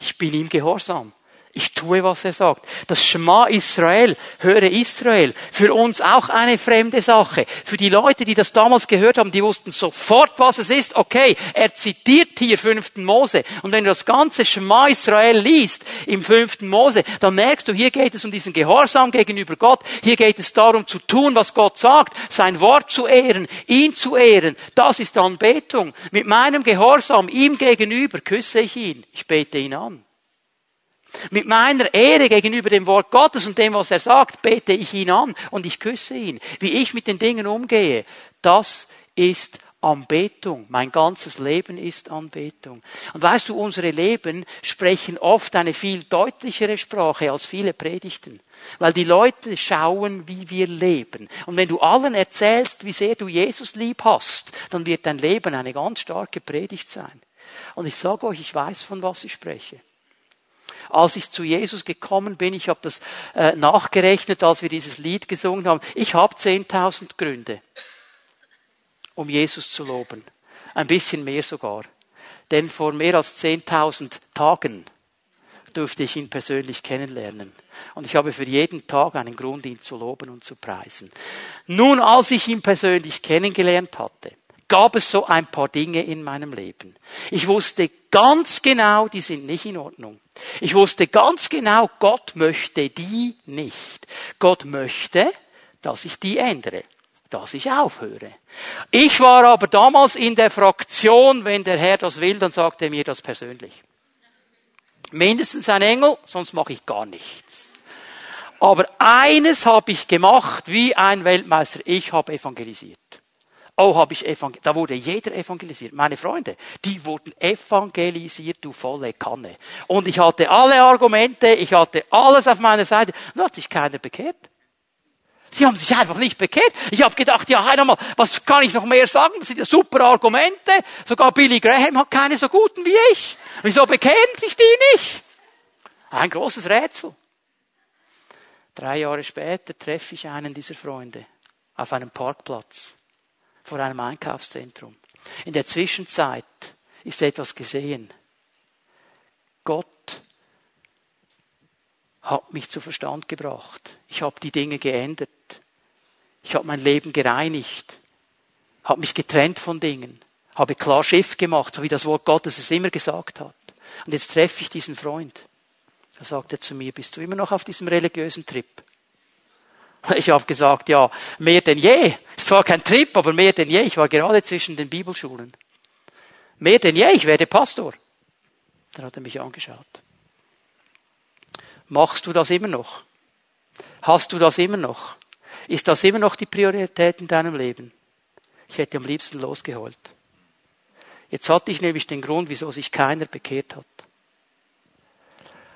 Ich bin ihm gehorsam. Ich tue, was er sagt. Das Schma Israel, höre Israel, für uns auch eine fremde Sache. Für die Leute, die das damals gehört haben, die wussten sofort, was es ist. Okay, er zitiert hier fünften Mose. Und wenn du das ganze Schma Israel liest im fünften Mose, dann merkst du, hier geht es um diesen Gehorsam gegenüber Gott. Hier geht es darum zu tun, was Gott sagt, sein Wort zu ehren, ihn zu ehren. Das ist Anbetung. Mit meinem Gehorsam ihm gegenüber küsse ich ihn. Ich bete ihn an. Mit meiner Ehre gegenüber dem Wort Gottes und dem, was er sagt, bete ich ihn an und ich küsse ihn. Wie ich mit den Dingen umgehe, das ist Anbetung. Mein ganzes Leben ist Anbetung. Und weißt du, unsere Leben sprechen oft eine viel deutlichere Sprache als viele Predigten. Weil die Leute schauen, wie wir leben. Und wenn du allen erzählst, wie sehr du Jesus lieb hast, dann wird dein Leben eine ganz starke Predigt sein. Und ich sage euch, ich weiß, von was ich spreche als ich zu Jesus gekommen bin, ich habe das äh, nachgerechnet, als wir dieses Lied gesungen haben, ich habe 10.000 Gründe, um Jesus zu loben. Ein bisschen mehr sogar. Denn vor mehr als 10.000 Tagen durfte ich ihn persönlich kennenlernen. Und ich habe für jeden Tag einen Grund, ihn zu loben und zu preisen. Nun, als ich ihn persönlich kennengelernt hatte, gab es so ein paar Dinge in meinem Leben. Ich wusste ganz genau, die sind nicht in Ordnung. Ich wusste ganz genau, Gott möchte die nicht. Gott möchte, dass ich die ändere, dass ich aufhöre. Ich war aber damals in der Fraktion, wenn der Herr das will, dann sagt er mir das persönlich. Mindestens ein Engel, sonst mache ich gar nichts. Aber eines habe ich gemacht wie ein Weltmeister. Ich habe evangelisiert. Oh, habe ich evangelisiert. Da wurde jeder evangelisiert. Meine Freunde, die wurden evangelisiert, du volle Kanne. Und ich hatte alle Argumente, ich hatte alles auf meiner Seite. Und da hat sich keiner bekehrt. Sie haben sich einfach nicht bekehrt. Ich habe gedacht, ja, einmal, was kann ich noch mehr sagen? Das sind ja super Argumente. Sogar Billy Graham hat keine so guten wie ich. Wieso bekehren sich die nicht? Ein großes Rätsel. Drei Jahre später treffe ich einen dieser Freunde auf einem Parkplatz vor einem Einkaufszentrum. In der Zwischenzeit ist etwas gesehen. Gott hat mich zu Verstand gebracht. Ich habe die Dinge geändert. Ich habe mein Leben gereinigt. Habe mich getrennt von Dingen. Habe klar Schiff gemacht, so wie das Wort Gottes es immer gesagt hat. Und jetzt treffe ich diesen Freund. Da sagt er zu mir, bist du immer noch auf diesem religiösen Trip? <laughs> Ich habe gesagt, ja, mehr denn je. Es war kein Trip, aber mehr denn je. Ich war gerade zwischen den Bibelschulen. Mehr denn je, ich werde Pastor. Dann hat er mich angeschaut. Machst du das immer noch? Hast du das immer noch? Ist das immer noch die Priorität in deinem Leben? Ich hätte am liebsten losgeholt. Jetzt hatte ich nämlich den Grund, wieso sich keiner bekehrt hat.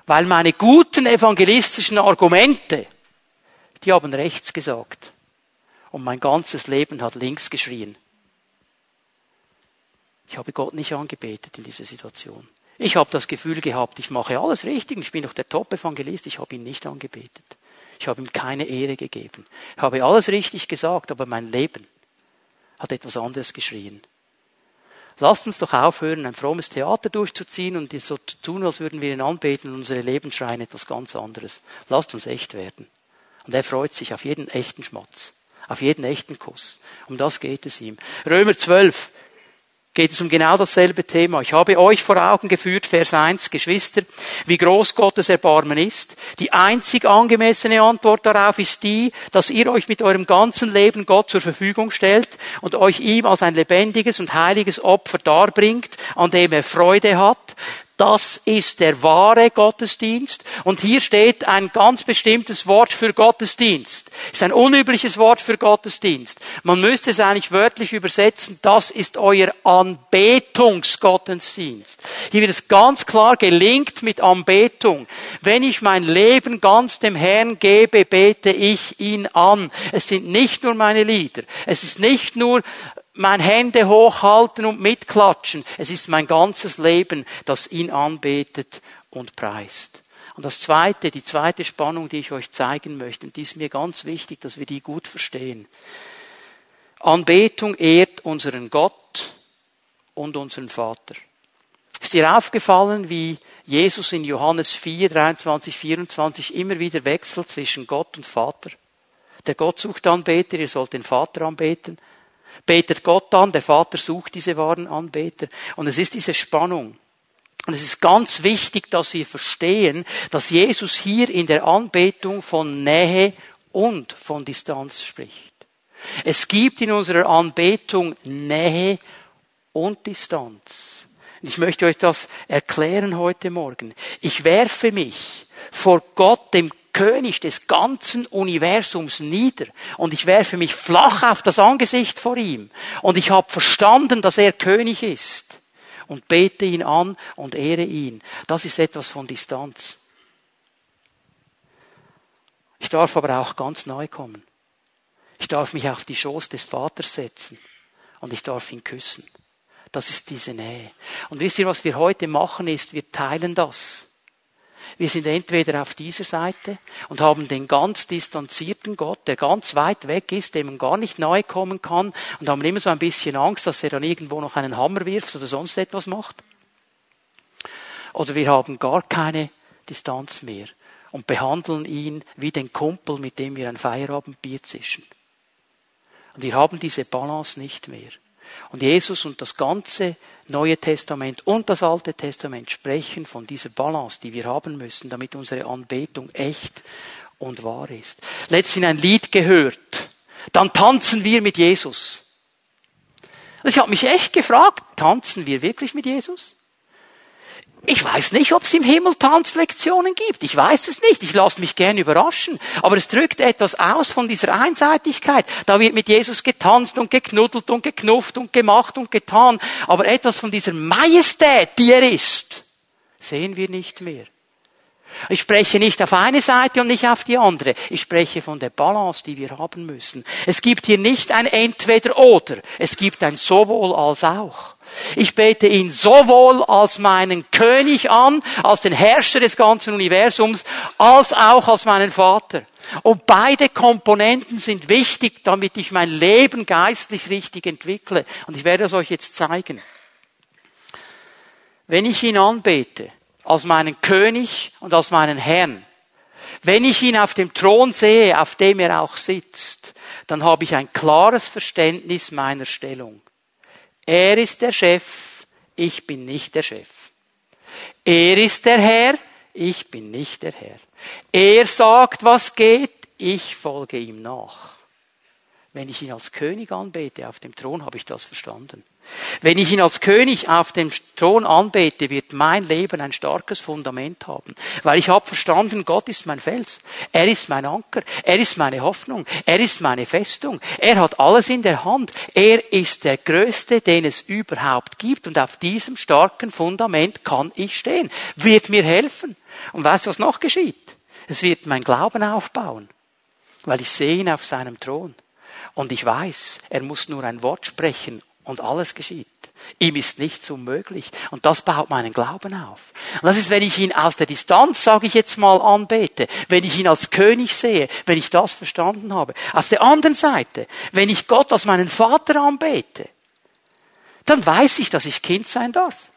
Weil meine guten evangelistischen Argumente die haben rechts gesagt. Und mein ganzes Leben hat links geschrien. Ich habe Gott nicht angebetet in dieser Situation. Ich habe das Gefühl gehabt, ich mache alles richtig, ich bin doch der Top-Evangelist, ich habe ihn nicht angebetet. Ich habe ihm keine Ehre gegeben. Ich habe alles richtig gesagt, aber mein Leben hat etwas anderes geschrien. Lasst uns doch aufhören, ein frommes Theater durchzuziehen und so zu tun, als würden wir ihn anbeten und unsere Leben schreien etwas ganz anderes. Lasst uns echt werden. Und er freut sich auf jeden echten Schmatz, auf jeden echten Kuss. Um das geht es ihm. Römer 12, geht es um genau dasselbe Thema. Ich habe euch vor Augen geführt, Vers 1, Geschwister, wie groß Gottes Erbarmen ist. Die einzig angemessene Antwort darauf ist die, dass ihr euch mit eurem ganzen Leben Gott zur Verfügung stellt und euch ihm als ein lebendiges und heiliges Opfer darbringt, an dem er Freude hat. Das ist der wahre Gottesdienst. Und hier steht ein ganz bestimmtes Wort für Gottesdienst. Das ist ein unübliches Wort für Gottesdienst. Man müsste es eigentlich wörtlich übersetzen. Das ist euer Anbetungsgottesdienst. Hier wird es ganz klar gelingt mit Anbetung. Wenn ich mein Leben ganz dem Herrn gebe, bete ich ihn an. Es sind nicht nur meine Lieder. Es ist nicht nur mein Hände hochhalten und mitklatschen. Es ist mein ganzes Leben, das ihn anbetet und preist. Und das zweite, die zweite Spannung, die ich euch zeigen möchte, und die ist mir ganz wichtig, dass wir die gut verstehen. Anbetung ehrt unseren Gott und unseren Vater. Ist dir aufgefallen, wie Jesus in Johannes 4, 23, 24 immer wieder wechselt zwischen Gott und Vater? Der Gott sucht Anbeter, ihr sollt den Vater anbeten betet Gott an, der Vater sucht diese wahren Anbeter. Und es ist diese Spannung. Und es ist ganz wichtig, dass wir verstehen, dass Jesus hier in der Anbetung von Nähe und von Distanz spricht. Es gibt in unserer Anbetung Nähe und Distanz. Ich möchte euch das erklären heute Morgen. Ich werfe mich vor Gott, dem König des ganzen Universums nieder und ich werfe mich flach auf das Angesicht vor ihm und ich habe verstanden, dass er König ist und bete ihn an und ehre ihn. Das ist etwas von Distanz. Ich darf aber auch ganz neu kommen. Ich darf mich auf die Schoß des Vaters setzen und ich darf ihn küssen. Das ist diese Nähe. Und wisst ihr, was wir heute machen, ist, wir teilen das. Wir sind entweder auf dieser Seite und haben den ganz distanzierten Gott, der ganz weit weg ist, dem man gar nicht nahe kommen kann und haben immer so ein bisschen Angst, dass er dann irgendwo noch einen Hammer wirft oder sonst etwas macht. Oder wir haben gar keine Distanz mehr und behandeln ihn wie den Kumpel, mit dem wir ein Feierabendbier zischen. Und wir haben diese Balance nicht mehr. Und Jesus und das ganze Neue Testament und das Alte Testament sprechen von dieser Balance, die wir haben müssen, damit unsere Anbetung echt und wahr ist. Letztens ein Lied gehört. Dann tanzen wir mit Jesus. Also ich habe mich echt gefragt, tanzen wir wirklich mit Jesus? Ich weiß nicht, ob es im Himmel Tanzlektionen gibt. Ich weiß es nicht. Ich lasse mich gern überraschen. Aber es drückt etwas aus von dieser Einseitigkeit. Da wird mit Jesus getanzt und geknuddelt und geknufft und gemacht und getan. Aber etwas von dieser Majestät, die er ist, sehen wir nicht mehr. Ich spreche nicht auf eine Seite und nicht auf die andere. Ich spreche von der Balance, die wir haben müssen. Es gibt hier nicht ein Entweder-Oder. Es gibt ein sowohl als auch. Ich bete ihn sowohl als meinen König an, als den Herrscher des ganzen Universums, als auch als meinen Vater. Und beide Komponenten sind wichtig, damit ich mein Leben geistlich richtig entwickle. Und ich werde es euch jetzt zeigen. Wenn ich ihn anbete, als meinen König und als meinen Herrn, wenn ich ihn auf dem Thron sehe, auf dem er auch sitzt, dann habe ich ein klares Verständnis meiner Stellung. Er ist der Chef, ich bin nicht der Chef. Er ist der Herr, ich bin nicht der Herr. Er sagt, was geht, ich folge ihm nach. Wenn ich ihn als König anbete auf dem Thron, habe ich das verstanden. Wenn ich ihn als König auf dem Thron anbete, wird mein Leben ein starkes Fundament haben. Weil ich habe verstanden, Gott ist mein Fels. Er ist mein Anker. Er ist meine Hoffnung. Er ist meine Festung. Er hat alles in der Hand. Er ist der Größte, den es überhaupt gibt. Und auf diesem starken Fundament kann ich stehen. Wird mir helfen. Und weißt du, was noch geschieht? Es wird mein Glauben aufbauen. Weil ich sehe ihn auf seinem Thron. Und ich weiß, er muss nur ein Wort sprechen und alles geschieht. Ihm ist nichts unmöglich. Und das baut meinen Glauben auf. Und das ist, wenn ich ihn aus der Distanz, sage ich jetzt mal, anbete, wenn ich ihn als König sehe, wenn ich das verstanden habe. Auf der anderen Seite, wenn ich Gott als meinen Vater anbete, dann weiß ich, dass ich Kind sein darf.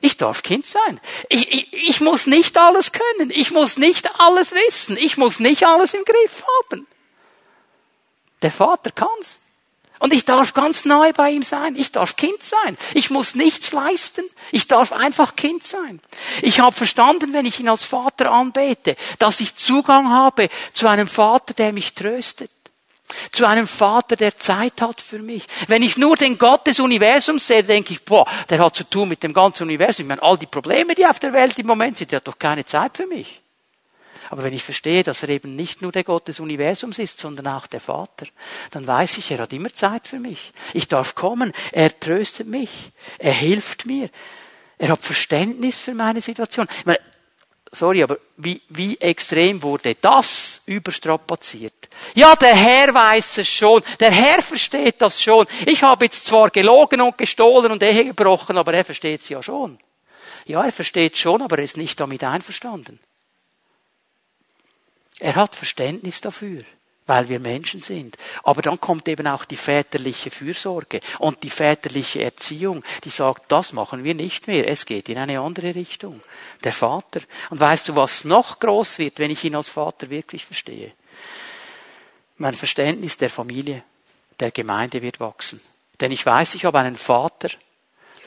Ich darf Kind sein. Ich, ich, ich muss nicht alles können. Ich muss nicht alles wissen. Ich muss nicht alles im Griff haben. Der Vater kann's. Und ich darf ganz nahe bei ihm sein. Ich darf Kind sein. Ich muss nichts leisten. Ich darf einfach Kind sein. Ich habe verstanden, wenn ich ihn als Vater anbete, dass ich Zugang habe zu einem Vater, der mich tröstet. Zu einem Vater, der Zeit hat für mich. Wenn ich nur den Gott des Universums sehe, denke ich, boah, der hat zu tun mit dem ganzen Universum. Ich meine, all die Probleme, die auf der Welt im Moment sind, der hat doch keine Zeit für mich. Aber wenn ich verstehe, dass er eben nicht nur der Gott des Universums ist, sondern auch der Vater, dann weiß ich, er hat immer Zeit für mich. Ich darf kommen. Er tröstet mich. Er hilft mir. Er hat Verständnis für meine Situation. Ich meine, sorry, aber wie, wie extrem wurde das überstrapaziert? Ja, der Herr weiß es schon. Der Herr versteht das schon. Ich habe jetzt zwar gelogen und gestohlen und Ehe gebrochen, aber er versteht es ja schon. Ja, er versteht schon, aber er ist nicht damit einverstanden. Er hat Verständnis dafür, weil wir Menschen sind. Aber dann kommt eben auch die väterliche Fürsorge und die väterliche Erziehung, die sagt, das machen wir nicht mehr. Es geht in eine andere Richtung. Der Vater. Und weißt du, was noch groß wird, wenn ich ihn als Vater wirklich verstehe? Mein Verständnis der Familie, der Gemeinde wird wachsen. Denn ich weiß, ich habe einen Vater,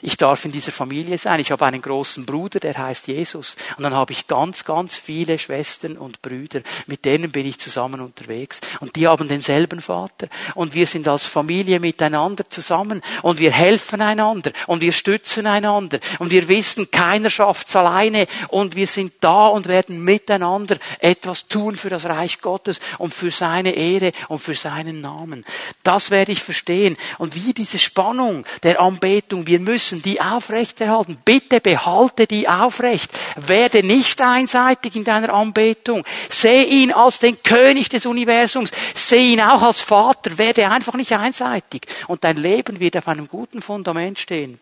ich darf in dieser Familie sein. Ich habe einen großen Bruder, der heißt Jesus. Und dann habe ich ganz, ganz viele Schwestern und Brüder. Mit denen bin ich zusammen unterwegs. Und die haben denselben Vater. Und wir sind als Familie miteinander zusammen. Und wir helfen einander. Und wir stützen einander. Und wir wissen, keiner schafft's alleine. Und wir sind da und werden miteinander etwas tun für das Reich Gottes und für seine Ehre und für seinen Namen. Das werde ich verstehen. Und wie diese Spannung der Anbetung, wir müssen müssen die aufrechterhalten. Bitte behalte die aufrecht. Werde nicht einseitig in deiner Anbetung. Seh ihn als den König des Universums. Seh ihn auch als Vater. Werde einfach nicht einseitig. Und dein Leben wird auf einem guten Fundament stehen.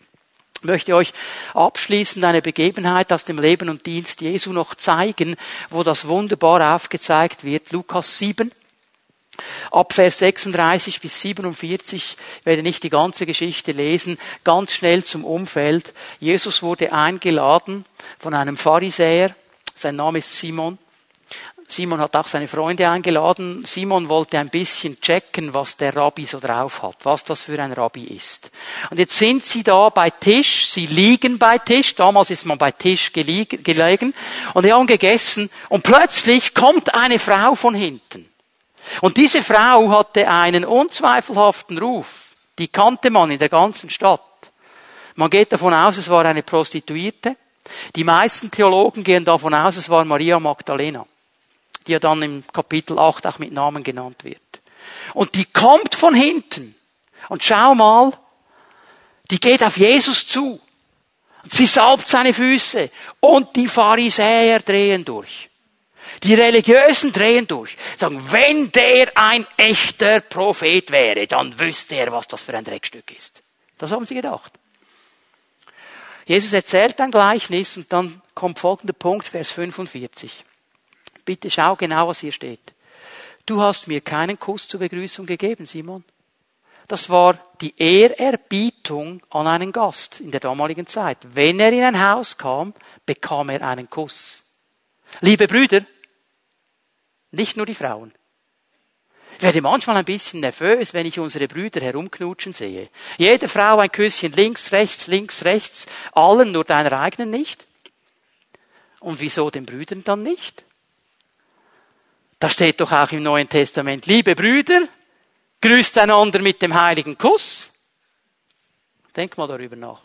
Ich möchte euch abschließend eine Begebenheit aus dem Leben und Dienst Jesu noch zeigen, wo das wunderbar aufgezeigt wird. Lukas 7. Ab Vers 36 bis 47, ich werde nicht die ganze Geschichte lesen, ganz schnell zum Umfeld. Jesus wurde eingeladen von einem Pharisäer, sein Name ist Simon. Simon hat auch seine Freunde eingeladen. Simon wollte ein bisschen checken, was der Rabbi so drauf hat, was das für ein Rabbi ist. Und jetzt sind sie da bei Tisch, sie liegen bei Tisch, damals ist man bei Tisch gelegen, und die haben gegessen, und plötzlich kommt eine Frau von hinten. Und diese Frau hatte einen unzweifelhaften Ruf. Die kannte man in der ganzen Stadt. Man geht davon aus, es war eine Prostituierte. Die meisten Theologen gehen davon aus, es war Maria Magdalena, die ja dann im Kapitel 8 auch mit Namen genannt wird. Und die kommt von hinten. Und schau mal, die geht auf Jesus zu. Sie salbt seine Füße. Und die Pharisäer drehen durch. Die Religiösen drehen durch. Sagen, wenn der ein echter Prophet wäre, dann wüsste er, was das für ein Dreckstück ist. Das haben sie gedacht. Jesus erzählt ein Gleichnis und dann kommt folgender Punkt, Vers 45. Bitte schau genau, was hier steht. Du hast mir keinen Kuss zur Begrüßung gegeben, Simon. Das war die Ehrerbietung an einen Gast in der damaligen Zeit. Wenn er in ein Haus kam, bekam er einen Kuss. Liebe Brüder, nicht nur die Frauen. Ich werde manchmal ein bisschen nervös, wenn ich unsere Brüder herumknutschen sehe. Jede Frau ein Küsschen links, rechts, links, rechts, allen, nur deiner eigenen nicht. Und wieso den Brüdern dann nicht? Da steht doch auch im Neuen Testament, liebe Brüder, grüßt einander mit dem heiligen Kuss. Denk mal darüber nach.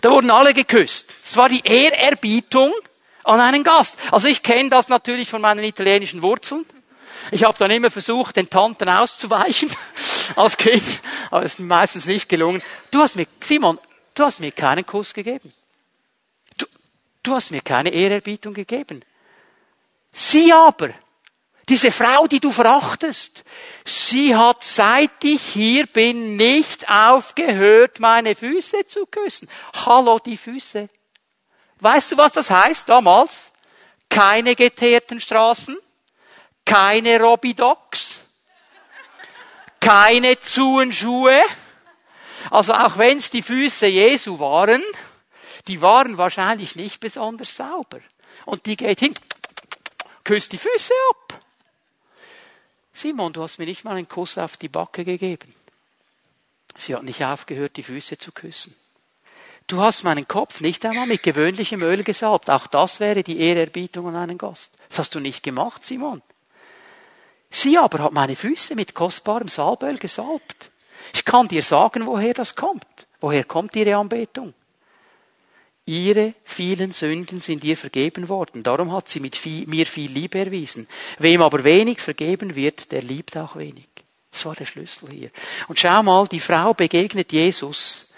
Da wurden alle geküsst. Es war die Ehrerbietung an einen Gast. Also ich kenne das natürlich von meinen italienischen Wurzeln. Ich habe dann immer versucht, den Tanten auszuweichen <laughs> als Kind, aber es ist meistens nicht gelungen. Du hast mir, Simon, du hast mir keinen Kuss gegeben. Du, du hast mir keine Ehrerbietung gegeben. Sie aber, diese Frau, die du verachtest, sie hat seit ich hier bin nicht aufgehört, meine Füße zu küssen. Hallo, die Füße. Weißt du, was das heißt damals? Keine geteerten Straßen, keine Robidocs, keine Zuhenschuhe, Also auch wenn es die Füße Jesu waren, die waren wahrscheinlich nicht besonders sauber. Und die geht hin, küsst die Füße ab. Simon, du hast mir nicht mal einen Kuss auf die Backe gegeben. Sie hat nicht aufgehört, die Füße zu küssen. Du hast meinen Kopf nicht einmal mit gewöhnlichem Öl gesalbt. Auch das wäre die Ehrerbietung an einen Gast. Das hast du nicht gemacht, Simon. Sie aber hat meine Füße mit kostbarem Salböl gesalbt. Ich kann dir sagen, woher das kommt. Woher kommt ihre Anbetung? Ihre vielen Sünden sind ihr vergeben worden. Darum hat sie mit viel, mir viel Liebe erwiesen. Wem aber wenig vergeben wird, der liebt auch wenig. Das war der Schlüssel hier. Und schau mal, die Frau begegnet Jesus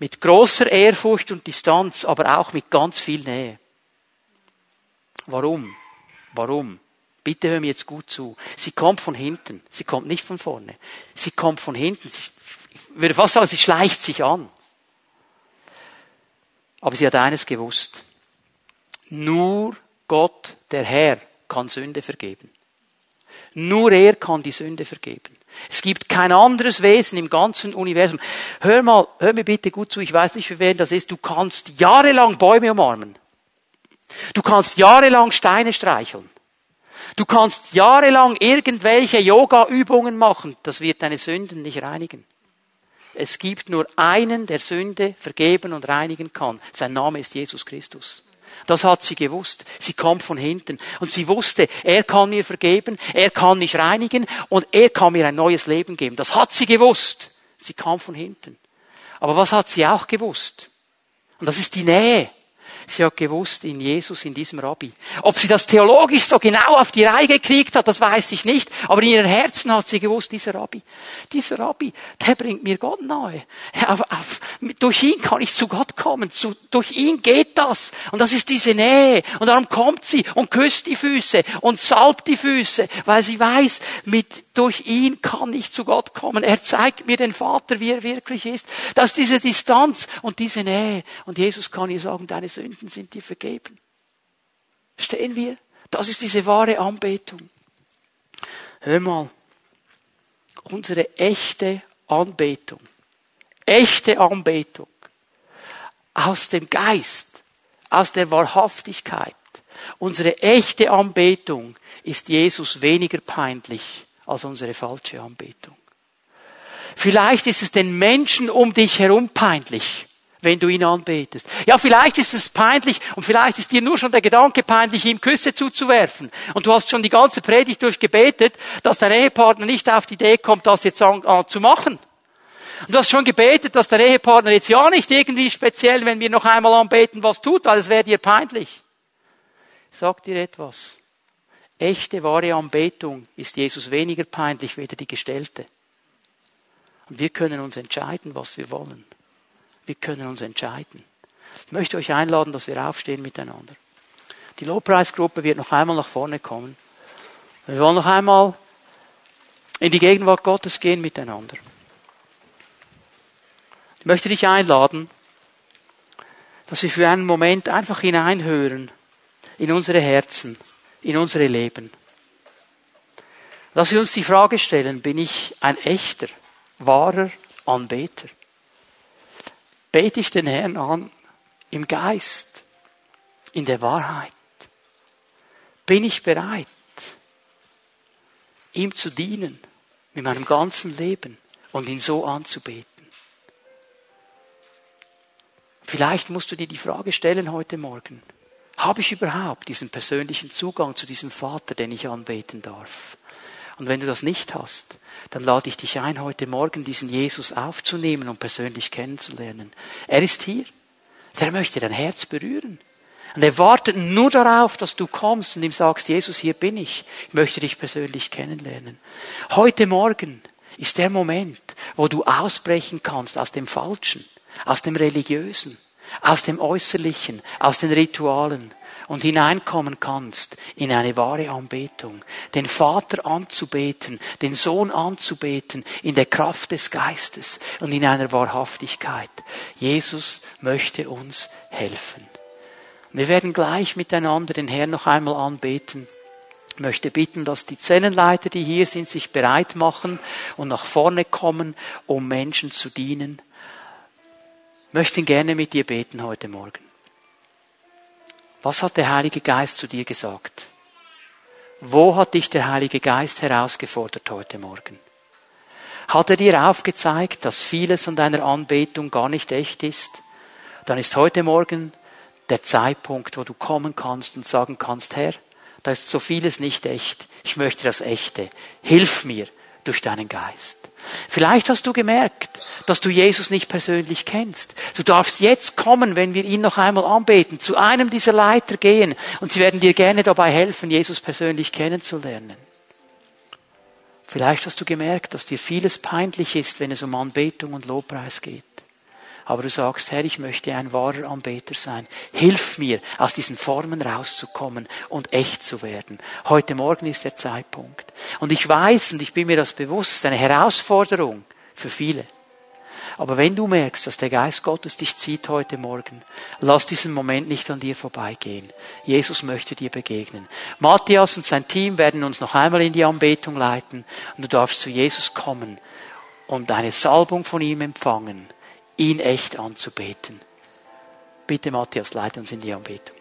mit großer Ehrfurcht und Distanz, aber auch mit ganz viel Nähe. Warum? Warum? Bitte hör mir jetzt gut zu. Sie kommt von hinten. Sie kommt nicht von vorne. Sie kommt von hinten. ich würde fast sagen, sie schleicht sich an. Aber sie hat eines gewusst. Nur Gott, der Herr, kann Sünde vergeben. Nur er kann die Sünde vergeben. Es gibt kein anderes Wesen im ganzen Universum. Hör mal, hör mir bitte gut zu, ich weiß nicht, für wen das ist. Du kannst jahrelang Bäume umarmen. Du kannst jahrelang Steine streicheln. Du kannst jahrelang irgendwelche Yoga-Übungen machen. Das wird deine Sünden nicht reinigen. Es gibt nur einen, der Sünde vergeben und reinigen kann. Sein Name ist Jesus Christus. Das hat sie gewusst. Sie kommt von hinten. Und sie wusste, er kann mir vergeben, er kann mich reinigen und er kann mir ein neues Leben geben. Das hat sie gewusst. Sie kam von hinten. Aber was hat sie auch gewusst? Und das ist die Nähe. Sie hat gewusst, in Jesus, in diesem Rabbi. Ob sie das theologisch so genau auf die Reihe gekriegt hat, das weiß ich nicht. Aber in ihrem Herzen hat sie gewusst, dieser Rabbi, dieser Rabbi, der bringt mir Gott nahe. Auf, auf, durch ihn kann ich zu Gott kommen. Zu, durch ihn geht das. Und das ist diese Nähe. Und darum kommt sie und küsst die Füße und salbt die Füße, weil sie weiß, mit, durch ihn kann ich zu Gott kommen. Er zeigt mir den Vater, wie er wirklich ist. Das ist diese Distanz und diese Nähe. Und Jesus kann ihr sagen, deine Sünden Sünden sind dir vergeben. Stehen wir? Das ist diese wahre Anbetung. Hör mal, unsere echte Anbetung, echte Anbetung aus dem Geist, aus der Wahrhaftigkeit, unsere echte Anbetung ist Jesus weniger peinlich als unsere falsche Anbetung. Vielleicht ist es den Menschen um dich herum peinlich wenn du ihn anbetest. Ja, vielleicht ist es peinlich und vielleicht ist dir nur schon der Gedanke peinlich, ihm Küsse zuzuwerfen. Und du hast schon die ganze Predigt durchgebetet, dass dein Ehepartner nicht auf die Idee kommt, das jetzt an, an, zu machen. Und du hast schon gebetet, dass der Ehepartner jetzt ja nicht irgendwie speziell, wenn wir noch einmal anbeten, was tut, weil es wäre dir peinlich. Ich sag dir etwas. Echte, wahre Anbetung ist Jesus weniger peinlich, weder die gestellte. Und wir können uns entscheiden, was wir wollen. Wir können uns entscheiden. Ich möchte euch einladen, dass wir aufstehen miteinander. Die Lobpreisgruppe wird noch einmal nach vorne kommen. Wir wollen noch einmal in die Gegenwart Gottes gehen miteinander. Ich möchte dich einladen, dass wir für einen Moment einfach hineinhören in unsere Herzen, in unsere Leben. Dass wir uns die Frage stellen, bin ich ein echter, wahrer Anbeter? bete ich den Herrn an im Geist, in der Wahrheit. Bin ich bereit, ihm zu dienen mit meinem ganzen Leben und ihn so anzubeten? Vielleicht musst du dir die Frage stellen heute Morgen, habe ich überhaupt diesen persönlichen Zugang zu diesem Vater, den ich anbeten darf? Und wenn du das nicht hast, dann lade ich dich ein, heute Morgen diesen Jesus aufzunehmen und persönlich kennenzulernen. Er ist hier. Er möchte dein Herz berühren. Und er wartet nur darauf, dass du kommst und ihm sagst, Jesus, hier bin ich. Ich möchte dich persönlich kennenlernen. Heute Morgen ist der Moment, wo du ausbrechen kannst aus dem Falschen, aus dem Religiösen, aus dem Äußerlichen, aus den Ritualen und hineinkommen kannst in eine wahre Anbetung, den Vater anzubeten, den Sohn anzubeten in der Kraft des Geistes und in einer Wahrhaftigkeit. Jesus möchte uns helfen. Wir werden gleich miteinander den Herrn noch einmal anbeten. Ich möchte bitten, dass die Zellenleiter, die hier sind, sich bereit machen und nach vorne kommen, um Menschen zu dienen. Möchte gerne mit dir beten heute Morgen. Was hat der Heilige Geist zu dir gesagt? Wo hat dich der Heilige Geist herausgefordert heute Morgen? Hat er dir aufgezeigt, dass vieles an deiner Anbetung gar nicht echt ist? Dann ist heute Morgen der Zeitpunkt, wo du kommen kannst und sagen kannst, Herr, da ist so vieles nicht echt. Ich möchte das Echte. Hilf mir durch deinen Geist. Vielleicht hast du gemerkt, dass du Jesus nicht persönlich kennst. Du darfst jetzt kommen, wenn wir ihn noch einmal anbeten, zu einem dieser Leiter gehen und sie werden dir gerne dabei helfen, Jesus persönlich kennenzulernen. Vielleicht hast du gemerkt, dass dir vieles peinlich ist, wenn es um Anbetung und Lobpreis geht aber du sagst, Herr, ich möchte ein wahrer Anbeter sein. Hilf mir, aus diesen Formen rauszukommen und echt zu werden. Heute Morgen ist der Zeitpunkt. Und ich weiß und ich bin mir das bewusst, eine Herausforderung für viele. Aber wenn du merkst, dass der Geist Gottes dich zieht heute Morgen, lass diesen Moment nicht an dir vorbeigehen. Jesus möchte dir begegnen. Matthias und sein Team werden uns noch einmal in die Anbetung leiten und du darfst zu Jesus kommen und eine Salbung von ihm empfangen ihn echt anzubeten. Bitte Matthias, leite uns in die Anbetung.